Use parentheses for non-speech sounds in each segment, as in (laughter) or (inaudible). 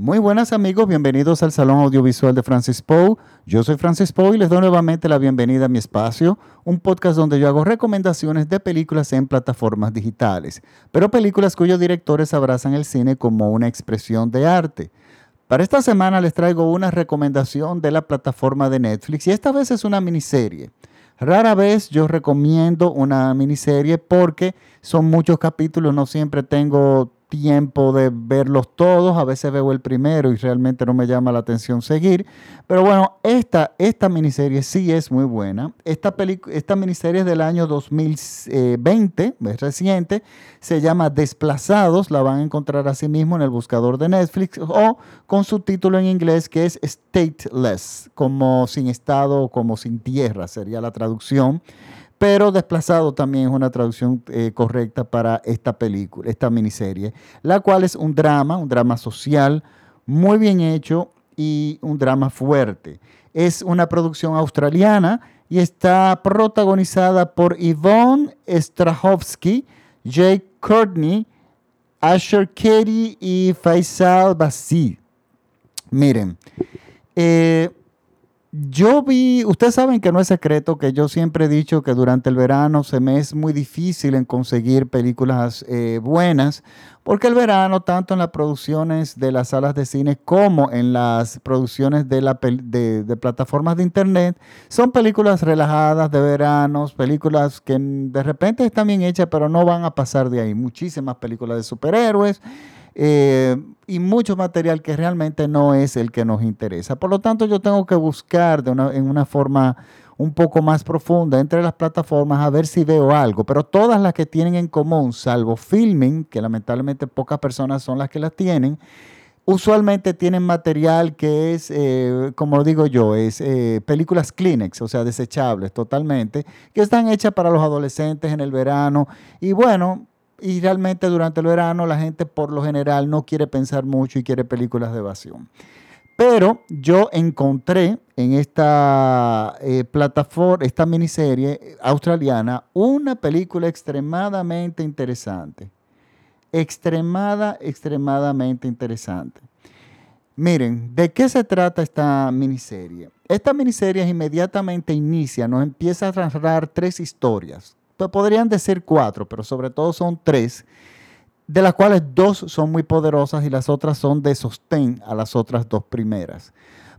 Muy buenas amigos, bienvenidos al Salón Audiovisual de Francis Poe. Yo soy Francis Poe y les doy nuevamente la bienvenida a mi espacio, un podcast donde yo hago recomendaciones de películas en plataformas digitales, pero películas cuyos directores abrazan el cine como una expresión de arte. Para esta semana les traigo una recomendación de la plataforma de Netflix y esta vez es una miniserie. Rara vez yo recomiendo una miniserie porque son muchos capítulos, no siempre tengo tiempo de verlos todos, a veces veo el primero y realmente no me llama la atención seguir, pero bueno, esta, esta miniserie sí es muy buena. Esta, esta miniserie es del año 2020, es reciente, se llama Desplazados, la van a encontrar así mismo en el buscador de Netflix o con su título en inglés que es Stateless, como sin estado, como sin tierra, sería la traducción pero Desplazado también es una traducción eh, correcta para esta película, esta miniserie, la cual es un drama, un drama social muy bien hecho y un drama fuerte. Es una producción australiana y está protagonizada por Yvonne Strahovski, Jake Courtney, Asher Katie y Faisal Bassi. Miren, eh, yo vi, ustedes saben que no es secreto que yo siempre he dicho que durante el verano se me es muy difícil en conseguir películas eh, buenas, porque el verano, tanto en las producciones de las salas de cine como en las producciones de, la, de, plataformas de internet, son películas relajadas de veranos, películas que de repente están bien hechas, pero no van a pasar de ahí. Muchísimas películas de superhéroes. Eh, y mucho material que realmente no es el que nos interesa. Por lo tanto, yo tengo que buscar de una, en una forma un poco más profunda entre las plataformas a ver si veo algo, pero todas las que tienen en común, salvo Filming, que lamentablemente pocas personas son las que las tienen, usualmente tienen material que es, eh, como digo yo, es eh, películas Kleenex, o sea, desechables totalmente, que están hechas para los adolescentes en el verano. Y bueno, y realmente durante el verano la gente por lo general no quiere pensar mucho y quiere películas de evasión. Pero yo encontré en esta eh, plataforma, esta miniserie australiana, una película extremadamente interesante. Extremada, extremadamente interesante. Miren, ¿de qué se trata esta miniserie? Esta miniserie inmediatamente inicia, nos empieza a narrar tres historias podrían decir cuatro, pero sobre todo son tres, de las cuales dos son muy poderosas y las otras son de sostén a las otras dos primeras.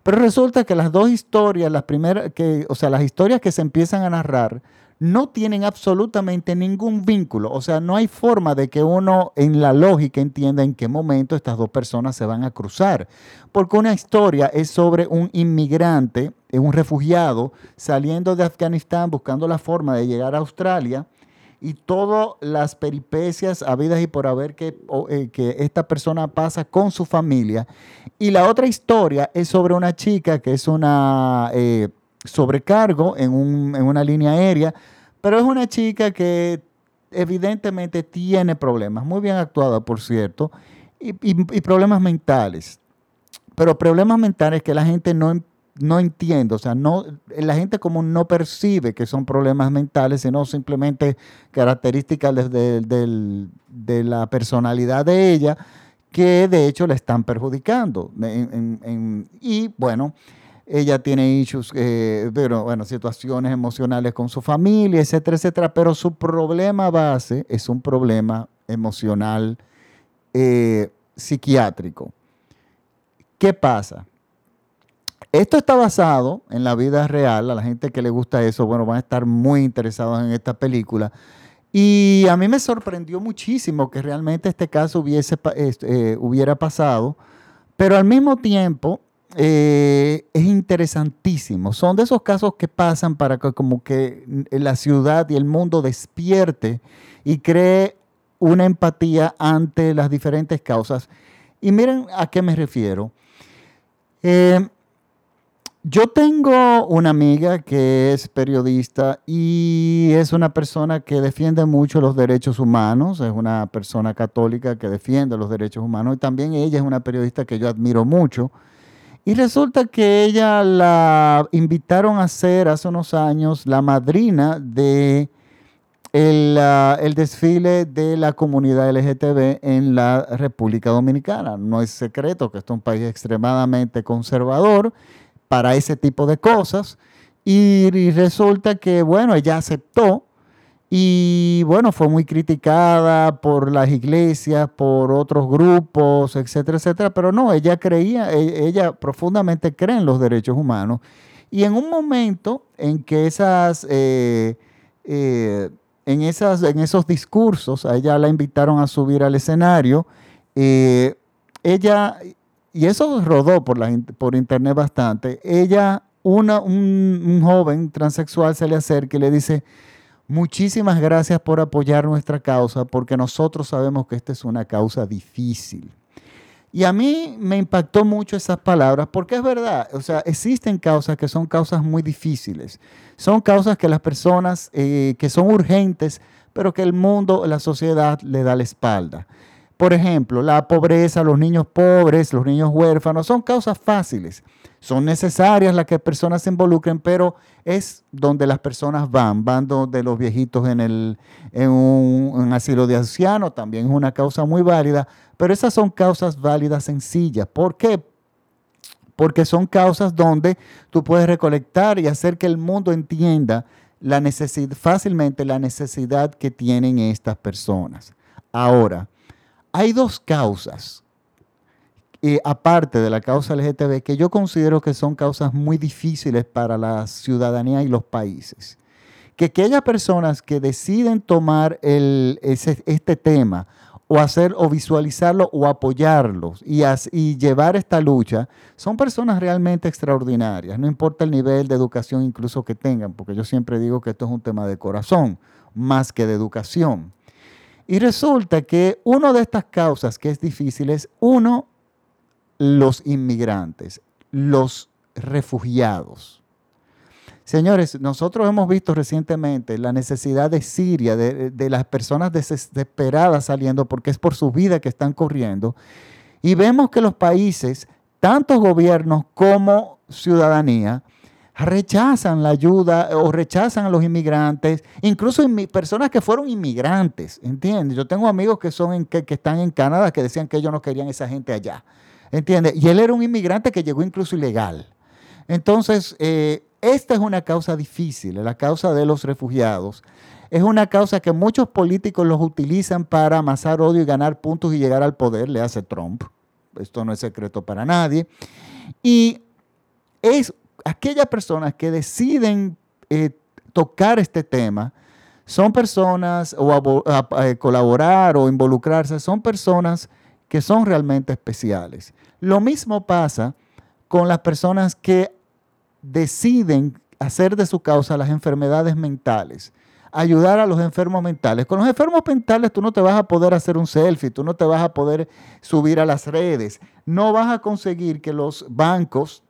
Pero resulta que las dos historias, las primeras, que, o sea, las historias que se empiezan a narrar, no tienen absolutamente ningún vínculo. O sea, no hay forma de que uno en la lógica entienda en qué momento estas dos personas se van a cruzar. Porque una historia es sobre un inmigrante, un refugiado, saliendo de Afganistán buscando la forma de llegar a Australia y todas las peripecias habidas y por haber que, eh, que, esta persona pasa con su familia. Y la otra historia es sobre una chica que es una eh, sobrecargo en, una línea aérea, pero es una chica que evidentemente tiene problemas, muy bien actuada, por cierto, y, problemas mentales. Pero problemas mentales que la gente no, no entiende, o sea, no, la gente común no percibe que son problemas mentales, sino simplemente características de, de la personalidad de ella que de hecho la están perjudicando. y bueno, ella tiene issues, eh, pero, bueno, situaciones emocionales con su familia, etcétera, etcétera, pero su problema base es un problema emocional eh, psiquiátrico. ¿Qué pasa? Esto está basado en la vida real, a la gente que le gusta eso, bueno, van a estar muy interesados en esta película. Y a mí me sorprendió muchísimo que realmente este caso hubiese, eh, hubiera pasado, pero al mismo tiempo eh, es interesantísimo. Son de esos casos que pasan para que como que la ciudad y el mundo despierte y cree una empatía ante las diferentes causas. Y miren a qué me refiero. Eh, yo tengo una amiga que es periodista y es una persona que defiende mucho los derechos humanos, es una persona católica que defiende los derechos humanos y también ella es una periodista que yo admiro mucho. Y resulta que ella la invitaron a ser hace unos años la madrina de el, desfile de la comunidad LGTB en la República Dominicana. No es secreto que este es un país extremadamente conservador para ese tipo de cosas. Y, resulta que, bueno, ella aceptó y, bueno, fue muy criticada por las iglesias, por otros grupos, etcétera, etcétera. Pero no, ella creía, e, ella profundamente cree en los derechos humanos. Y en un momento en que esas... Eh, eh, en, esas, en esos discursos, a ella la invitaron a subir al escenario. Eh, ella, y eso rodó por, por internet bastante, ella, una, un, joven transexual se le acerca y le dice, muchísimas gracias por apoyar nuestra causa, porque nosotros sabemos que esta es una causa difícil. Y a mí me impactó mucho esas palabras porque es verdad, o sea, existen causas que son causas muy difíciles, son causas que las personas, eh, que son urgentes, pero que el mundo, la sociedad le da la espalda. Por ejemplo, la pobreza, los niños pobres, los niños huérfanos, son causas fáciles. Son necesarias las que personas se involucren, pero es donde las personas van. Van donde los viejitos en, el, en un, asilo de ancianos, también es una causa muy válida, pero esas son causas válidas sencillas. ¿Por qué? Porque son causas donde tú puedes recolectar y hacer que el mundo entienda la necesidad, fácilmente la necesidad que tienen estas personas. Ahora, hay dos causas aparte de la causa LGTB, que yo considero que son causas muy difíciles para la ciudadanía y los países. Que aquellas personas que deciden tomar este tema o hacer o visualizarlo o apoyarlo y, y llevar esta lucha, son personas realmente extraordinarias, no importa el nivel de educación incluso que tengan, porque yo siempre digo que esto es un tema de corazón más que de educación. Y resulta que una de estas causas que es difícil es, uno, los inmigrantes, los refugiados. Señores, nosotros hemos visto recientemente la necesidad de Siria, de, las personas desesperadas saliendo porque es por su vida que están corriendo. Y vemos que los países, tanto gobiernos como ciudadanía, rechazan la ayuda o rechazan a los inmigrantes, incluso personas que fueron inmigrantes, ¿entiendes? Yo tengo amigos que, son que, que están en Canadá que decían que ellos no querían esa gente allá. ¿Entiendes? Y él era un inmigrante que llegó incluso ilegal. Entonces, eh, esta es una causa difícil, la causa de los refugiados. Es una causa que muchos políticos los utilizan para amasar odio y ganar puntos y llegar al poder, le hace Trump. Esto no es secreto para nadie. Y es aquellas personas que deciden eh, tocar este tema, son personas o eh, colaborar o involucrarse, son personas que son realmente especiales. Lo mismo pasa con las personas que deciden hacer de su causa las enfermedades mentales, ayudar a los enfermos mentales. Con los enfermos mentales tú no te vas a poder hacer un selfie, tú no te vas a poder subir a las redes, no vas a conseguir que los bancos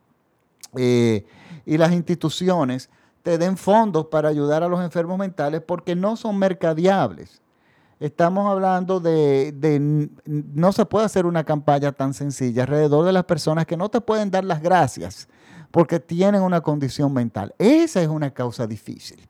eh, y las instituciones te den fondos para ayudar a los enfermos mentales porque no son mercadeables. Estamos hablando de, no se puede hacer una campaña tan sencilla alrededor de las personas que no te pueden dar las gracias porque tienen una condición mental. Esa es una causa difícil.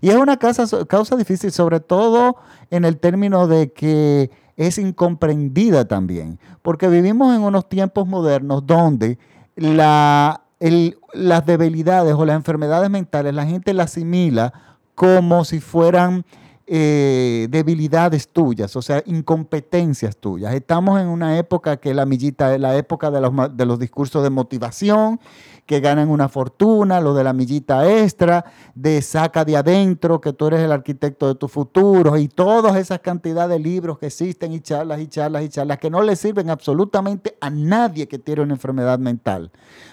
Y es una causa, causa difícil sobre todo en el término de que es incomprendida también, porque vivimos en unos tiempos modernos donde la, las debilidades o las enfermedades mentales la gente las asimila como si fueran eh, debilidades tuyas, o sea, incompetencias tuyas. Estamos en una época que la millita es la época de los, de los discursos de motivación, que ganan una fortuna, lo de la millita extra, de saca de adentro, que tú eres el arquitecto de tu futuro, y todas esas cantidades de libros que existen y charlas y charlas y charlas que no le sirven absolutamente a nadie que tiene una enfermedad mental.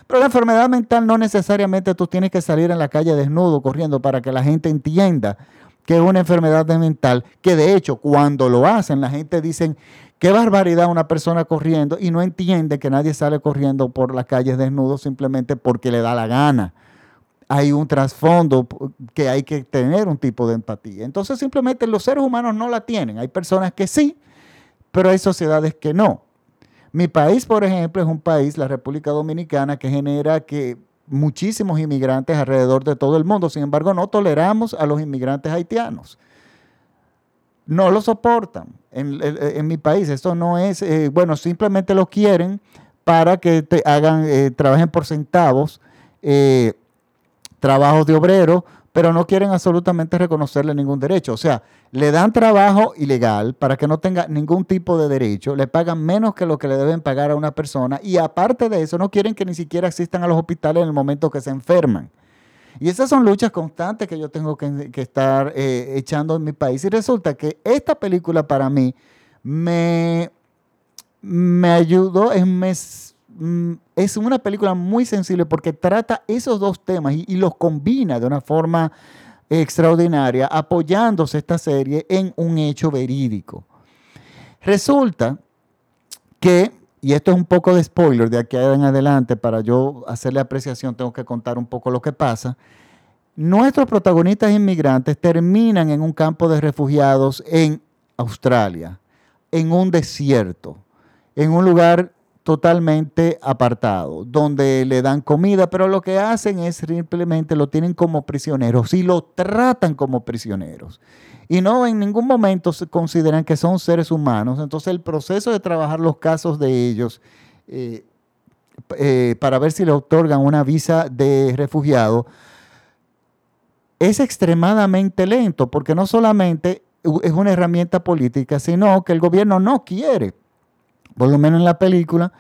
Pero la enfermedad mental no necesariamente tú tienes que salir en la calle desnudo corriendo para que la gente entienda que es una enfermedad mental, que de hecho cuando lo hacen la gente dice, qué barbaridad una persona corriendo y no entiende que nadie sale corriendo por las calles desnudo simplemente porque le da la gana. Hay un trasfondo que hay que tener un tipo de empatía. Entonces simplemente los seres humanos no la tienen. Hay personas que sí, pero hay sociedades que no. Mi país, por ejemplo, es un país, la República Dominicana, que genera que muchísimos inmigrantes alrededor de todo el mundo. Sin embargo, no toleramos a los inmigrantes haitianos. no lo soportan en, mi país. Esto no es, eh, bueno, simplemente lo quieren para que te hagan, eh, trabajen por centavos, eh, trabajos de obrero, pero no quieren absolutamente reconocerle ningún derecho. O sea, le dan trabajo ilegal para que no tenga ningún tipo de derecho, le pagan menos que lo que le deben pagar a una persona y aparte de eso no quieren que ni siquiera existan a los hospitales en el momento que se enferman. Y esas son luchas constantes que yo tengo que, estar eh, echando en mi país. Y resulta que esta película para mí me, me ayudó, mm, es una película muy sensible porque trata esos dos temas y, y los combina de una forma extraordinaria, apoyándose esta serie en un hecho verídico. Resulta que y esto es un poco de spoiler de aquí en adelante, para yo hacerle apreciación tengo que contar un poco lo que pasa. Nuestros protagonistas inmigrantes terminan en un campo de refugiados en Australia, en un desierto, en un lugar totalmente apartado, donde le dan comida, pero lo que hacen es simplemente lo tienen como prisioneros y lo tratan como prisioneros y no en ningún momento se consideran que son seres humanos. Entonces el proceso de trabajar los casos de ellos eh, eh, para ver si le otorgan una visa de refugiado es extremadamente lento porque no solamente es una herramienta política, sino que el gobierno no quiere, por lo menos en la película,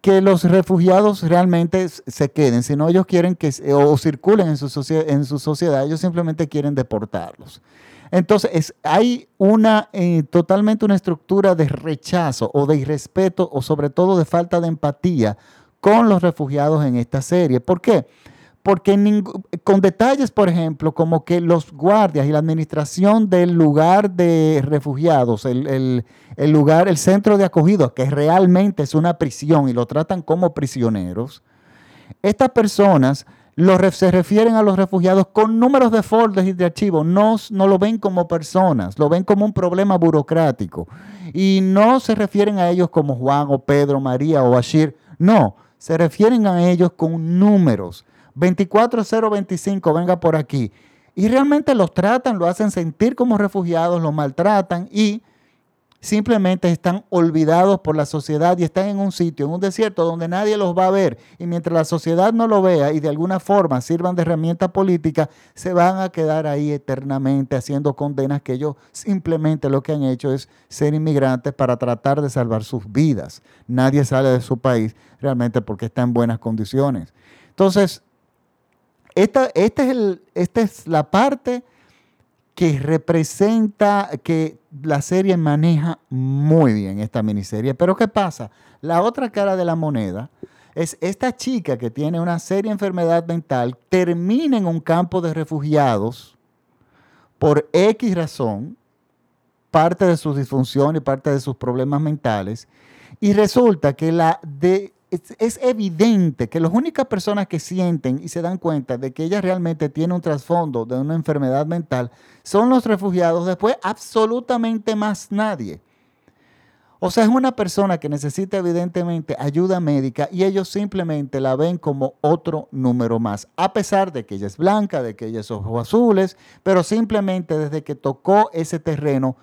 que los refugiados realmente se queden, sino ellos quieren que o circulen en su, en su sociedad, ellos simplemente quieren deportarlos. Entonces, hay una eh, totalmente una estructura de rechazo o de irrespeto o sobre todo de falta de empatía con los refugiados en esta serie. ¿Por qué? Con detalles, por ejemplo, como que los guardias y la administración del lugar de refugiados, el, lugar, el centro de acogida, que realmente es una prisión y lo tratan como prisioneros, estas personas se refieren a los refugiados con números de folders y de archivos, no, no lo ven como personas, lo ven como un problema burocrático. Y no se refieren a ellos como Juan o Pedro, María o Bashir, no, se refieren a ellos con números. 24025, venga por aquí. Y realmente los tratan, lo hacen sentir como refugiados, los maltratan y simplemente están olvidados por la sociedad y están en un sitio, en un desierto donde nadie los va a ver. Y mientras la sociedad no lo vea y de alguna forma sirvan de herramienta política, se van a quedar ahí eternamente haciendo condenas que ellos simplemente lo que han hecho es ser inmigrantes para tratar de salvar sus vidas. Nadie sale de su país realmente porque está en buenas condiciones. Entonces, esta, este es el, esta es la parte que representa, que la serie maneja muy bien esta miniserie. Pero ¿qué pasa? La otra cara de la moneda es esta chica que tiene una seria enfermedad mental, termina en un campo de refugiados por X razón, parte de su disfunción y parte de sus problemas mentales, y resulta que la de es, evidente que las únicas personas que sienten y se dan cuenta de que ella realmente tiene un trasfondo de una enfermedad mental son los refugiados, después absolutamente más nadie. O sea, es una persona que necesita evidentemente ayuda médica y ellos simplemente la ven como otro número más, a pesar de que ella es blanca, de que ella es ojos azules, pero simplemente desde que tocó ese terreno,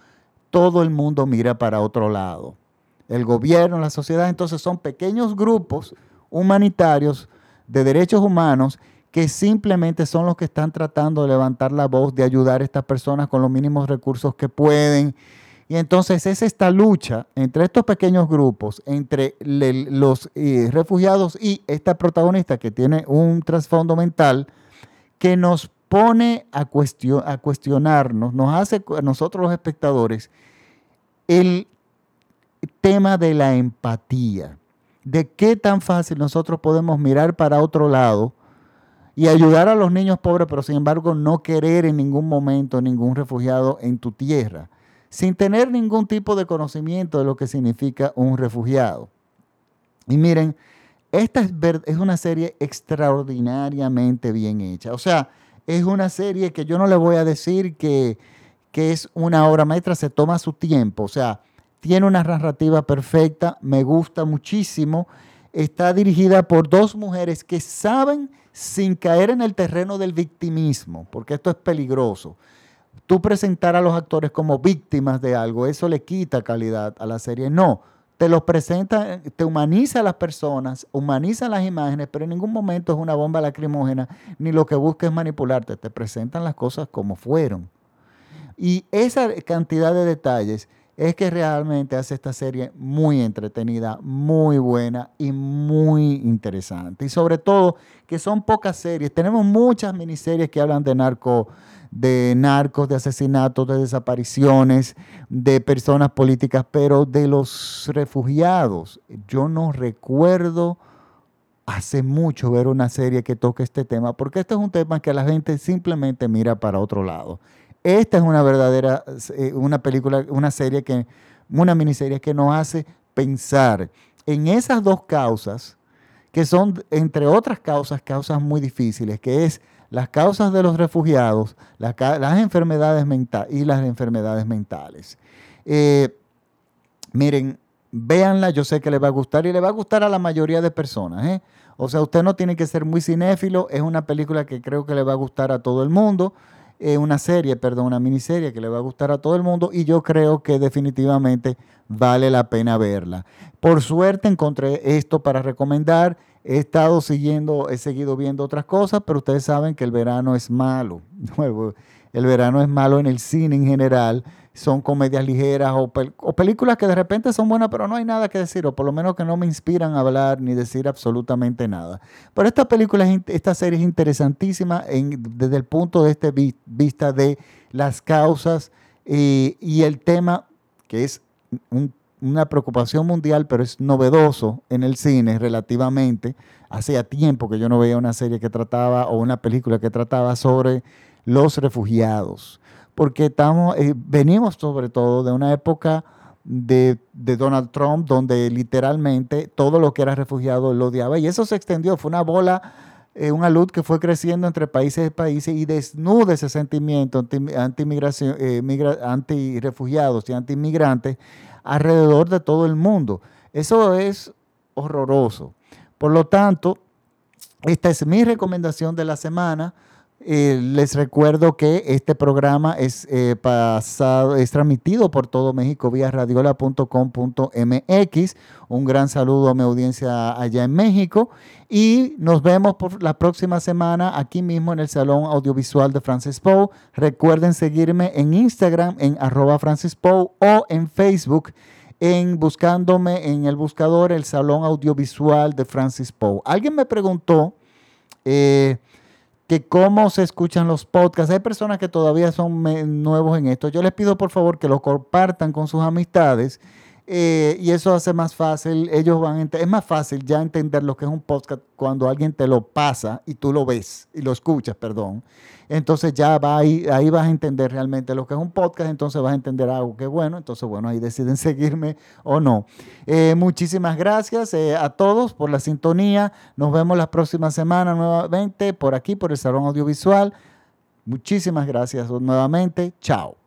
todo el mundo mira para otro lado el gobierno, la sociedad, entonces son pequeños grupos humanitarios de derechos humanos que simplemente son los que están tratando de levantar la voz, de ayudar a estas personas con los mínimos recursos que pueden. Y entonces es esta lucha entre estos pequeños grupos, entre los eh, refugiados y esta protagonista que tiene un trasfondo mental, que nos pone a, a cuestionarnos, nos hace a nosotros los espectadores el tema de la empatía, de qué tan fácil nosotros podemos mirar para otro lado y ayudar a los niños pobres, pero sin embargo no querer en ningún momento ningún refugiado en tu tierra, sin tener ningún tipo de conocimiento de lo que significa un refugiado. Y miren, esta es, una serie extraordinariamente bien hecha. O sea, es una serie que yo no le voy a decir que, que es una obra maestra, se toma su tiempo. O sea, tiene una narrativa perfecta, me gusta muchísimo. Está dirigida por dos mujeres que saben, sin caer en el terreno del victimismo, porque esto es peligroso, tú presentar a los actores como víctimas de algo, eso le quita calidad a la serie. No, te los presenta, te humaniza a las personas, humaniza las imágenes, pero en ningún momento es una bomba lacrimógena, ni lo que busca es manipularte, te presentan las cosas como fueron. Y esa cantidad de detalles es que realmente hace esta serie muy entretenida, muy buena y muy interesante. Y sobre todo que son pocas series. Tenemos muchas miniseries que hablan de narco de narcos, de asesinatos, de desapariciones, de personas políticas, pero de los refugiados, yo no recuerdo hace mucho ver una serie que toque este tema, porque este es un tema que la gente simplemente mira para otro lado. Esta es una verdadera, eh, una película, una serie que, una miniserie que nos hace pensar en esas dos causas, que son, entre otras causas, causas muy difíciles, que es las causas de los refugiados, las, enfermedades mentales y las enfermedades mentales. Eh, miren, véanla, yo sé que les va a gustar y le va a gustar a la mayoría de personas. ¿eh? O sea, usted no tiene que ser muy cinéfilo, es una película que creo que le va a gustar a todo el mundo. Es una serie, perdón, una miniserie que le va a gustar a todo el mundo y yo creo que definitivamente vale la pena verla. Por suerte encontré esto para recomendar He estado siguiendo, he seguido viendo otras cosas, pero ustedes saben que el verano es malo. (laughs) El verano es malo en el cine en general. Son comedias ligeras o, películas que de repente son buenas, pero no hay nada que decir, o por lo menos que no me inspiran a hablar ni decir absolutamente nada. Pero esta película, esta serie es interesantísima desde el punto de este vista de las causas y el tema que es un una preocupación mundial, pero es novedoso en el cine relativamente. Hacía tiempo que yo no veía una serie que trataba o una película que trataba sobre los refugiados, porque estamos, eh, venimos sobre todo de una época de, Donald Trump donde literalmente todo lo que era refugiado lo odiaba y eso se extendió, fue una bola, eh, una luz que fue creciendo entre países y países y desnuda ese sentimiento anti-refugiados eh, anti y anti-inmigrantes alrededor de todo el mundo. Eso es horroroso. Por lo tanto, esta es mi recomendación de la semana. Eh, les recuerdo que este programa es eh, pasado, es transmitido por todo México vía radiola.com.mx. Un gran saludo a mi audiencia allá en México y nos vemos por la próxima semana aquí mismo en el Salón Audiovisual de Francis Poe. Recuerden seguirme en Instagram en arroba Francis Poe o en Facebook en buscándome en el buscador el Salón Audiovisual de Francis Poe. Alguien me preguntó eh, que cómo se escuchan los podcasts. Hay personas que todavía son nuevos en esto. Yo les pido por favor que lo compartan con sus amistades eh, y eso hace más fácil, ellos van es más fácil ya entender lo que es un podcast cuando alguien te lo pasa y tú lo ves y lo escuchas, perdón. Entonces ya va ahí, ahí vas a entender realmente lo que es un podcast, entonces vas a entender algo que bueno, entonces bueno, ahí deciden (laughs) seguirme o no. Eh, muchísimas gracias eh, a todos por la sintonía. Nos vemos la próxima semana nuevamente por aquí, por el Salón Audiovisual. Muchísimas gracias nuevamente. Chao.